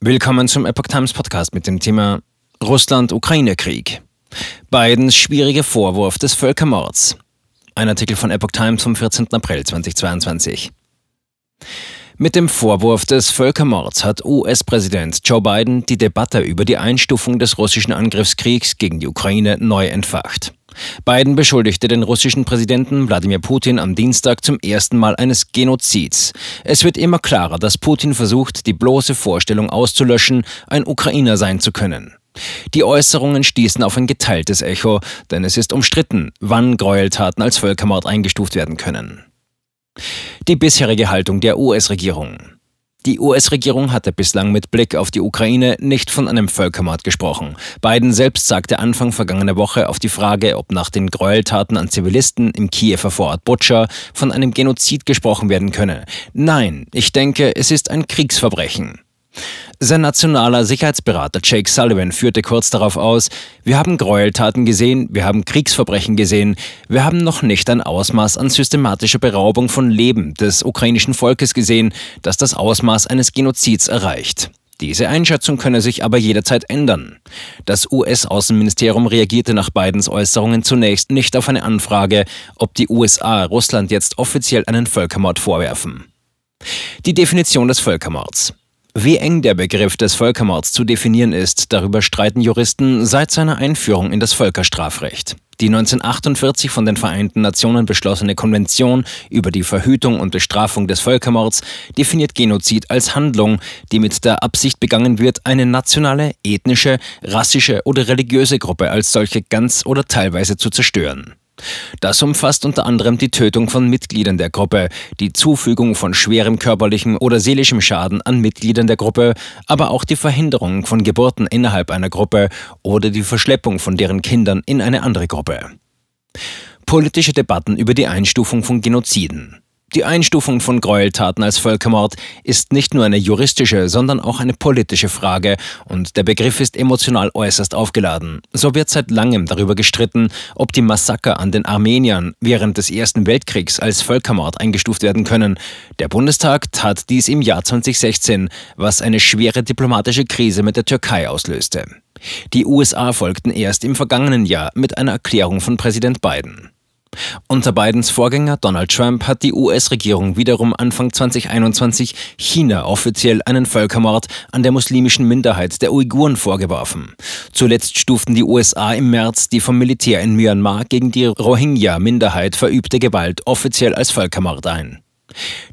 Willkommen zum Epoch Times Podcast mit dem Thema Russland-Ukraine-Krieg. Bidens schwierige Vorwurf des Völkermords. Ein Artikel von Epoch Times vom 14. April 2022. Mit dem Vorwurf des Völkermords hat US-Präsident Joe Biden die Debatte über die Einstufung des russischen Angriffskriegs gegen die Ukraine neu entfacht. Biden beschuldigte den russischen Präsidenten Wladimir Putin am Dienstag zum ersten Mal eines Genozids. Es wird immer klarer, dass Putin versucht, die bloße Vorstellung auszulöschen, ein Ukrainer sein zu können. Die Äußerungen stießen auf ein geteiltes Echo, denn es ist umstritten, wann Gräueltaten als Völkermord eingestuft werden können. Die bisherige Haltung der US-Regierung. Die US-Regierung hatte bislang mit Blick auf die Ukraine nicht von einem Völkermord gesprochen. Biden selbst sagte Anfang vergangener Woche auf die Frage, ob nach den Gräueltaten an Zivilisten im Kiewer Vorort Butscha von einem Genozid gesprochen werden könne. Nein, ich denke, es ist ein Kriegsverbrechen. Sein nationaler Sicherheitsberater Jake Sullivan führte kurz darauf aus, wir haben Gräueltaten gesehen, wir haben Kriegsverbrechen gesehen, wir haben noch nicht ein Ausmaß an systematischer Beraubung von Leben des ukrainischen Volkes gesehen, das das Ausmaß eines Genozids erreicht. Diese Einschätzung könne sich aber jederzeit ändern. Das US-Außenministerium reagierte nach Bidens Äußerungen zunächst nicht auf eine Anfrage, ob die USA Russland jetzt offiziell einen Völkermord vorwerfen. Die Definition des Völkermords. Wie eng der Begriff des Völkermords zu definieren ist, darüber streiten Juristen seit seiner Einführung in das Völkerstrafrecht. Die 1948 von den Vereinten Nationen beschlossene Konvention über die Verhütung und Bestrafung des Völkermords definiert Genozid als Handlung, die mit der Absicht begangen wird, eine nationale, ethnische, rassische oder religiöse Gruppe als solche ganz oder teilweise zu zerstören. Das umfasst unter anderem die Tötung von Mitgliedern der Gruppe, die Zufügung von schwerem körperlichem oder seelischem Schaden an Mitgliedern der Gruppe, aber auch die Verhinderung von Geburten innerhalb einer Gruppe oder die Verschleppung von deren Kindern in eine andere Gruppe. Politische Debatten über die Einstufung von Genoziden. Die Einstufung von Gräueltaten als Völkermord ist nicht nur eine juristische, sondern auch eine politische Frage und der Begriff ist emotional äußerst aufgeladen. So wird seit langem darüber gestritten, ob die Massaker an den Armeniern während des Ersten Weltkriegs als Völkermord eingestuft werden können. Der Bundestag tat dies im Jahr 2016, was eine schwere diplomatische Krise mit der Türkei auslöste. Die USA folgten erst im vergangenen Jahr mit einer Erklärung von Präsident Biden. Unter Bidens Vorgänger Donald Trump hat die US-Regierung wiederum Anfang 2021 China offiziell einen Völkermord an der muslimischen Minderheit der Uiguren vorgeworfen. Zuletzt stuften die USA im März die vom Militär in Myanmar gegen die Rohingya-Minderheit verübte Gewalt offiziell als Völkermord ein.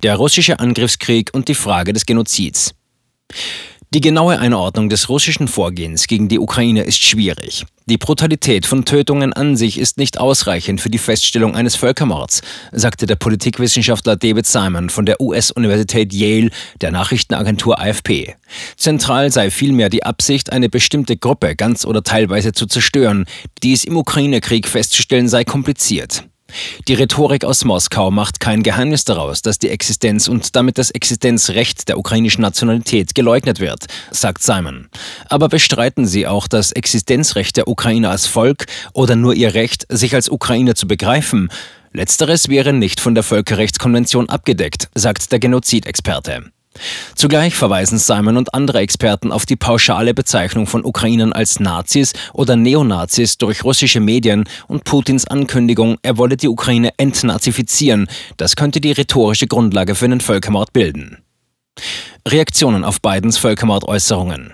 Der russische Angriffskrieg und die Frage des Genozids. Die genaue Einordnung des russischen Vorgehens gegen die Ukraine ist schwierig. Die Brutalität von Tötungen an sich ist nicht ausreichend für die Feststellung eines Völkermords, sagte der Politikwissenschaftler David Simon von der US-Universität Yale der Nachrichtenagentur AFP. Zentral sei vielmehr die Absicht, eine bestimmte Gruppe ganz oder teilweise zu zerstören. Dies im Ukraine-Krieg festzustellen sei kompliziert. Die Rhetorik aus Moskau macht kein Geheimnis daraus, dass die Existenz und damit das Existenzrecht der ukrainischen Nationalität geleugnet wird, sagt Simon. Aber bestreiten sie auch das Existenzrecht der Ukrainer als Volk oder nur ihr Recht, sich als Ukrainer zu begreifen? Letzteres wäre nicht von der Völkerrechtskonvention abgedeckt, sagt der Genozidexperte. Zugleich verweisen Simon und andere Experten auf die pauschale Bezeichnung von Ukrainern als Nazis oder Neonazis durch russische Medien und Putins Ankündigung, er wolle die Ukraine entnazifizieren. Das könnte die rhetorische Grundlage für einen Völkermord bilden. Reaktionen auf Bidens Völkermordäußerungen.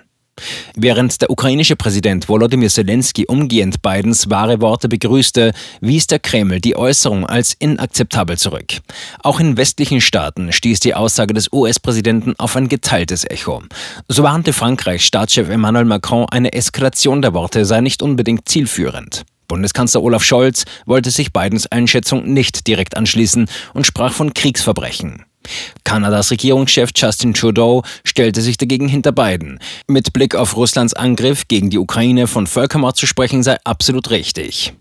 Während der ukrainische Präsident Volodymyr Zelensky umgehend Bidens wahre Worte begrüßte, wies der Kreml die Äußerung als inakzeptabel zurück. Auch in westlichen Staaten stieß die Aussage des US-Präsidenten auf ein geteiltes Echo. So warnte Frankreichs Staatschef Emmanuel Macron, eine Eskalation der Worte sei nicht unbedingt zielführend. Bundeskanzler Olaf Scholz wollte sich Bidens Einschätzung nicht direkt anschließen und sprach von Kriegsverbrechen. Kanadas Regierungschef Justin Trudeau stellte sich dagegen hinter Biden. Mit Blick auf Russlands Angriff gegen die Ukraine von Völkermord zu sprechen sei absolut richtig.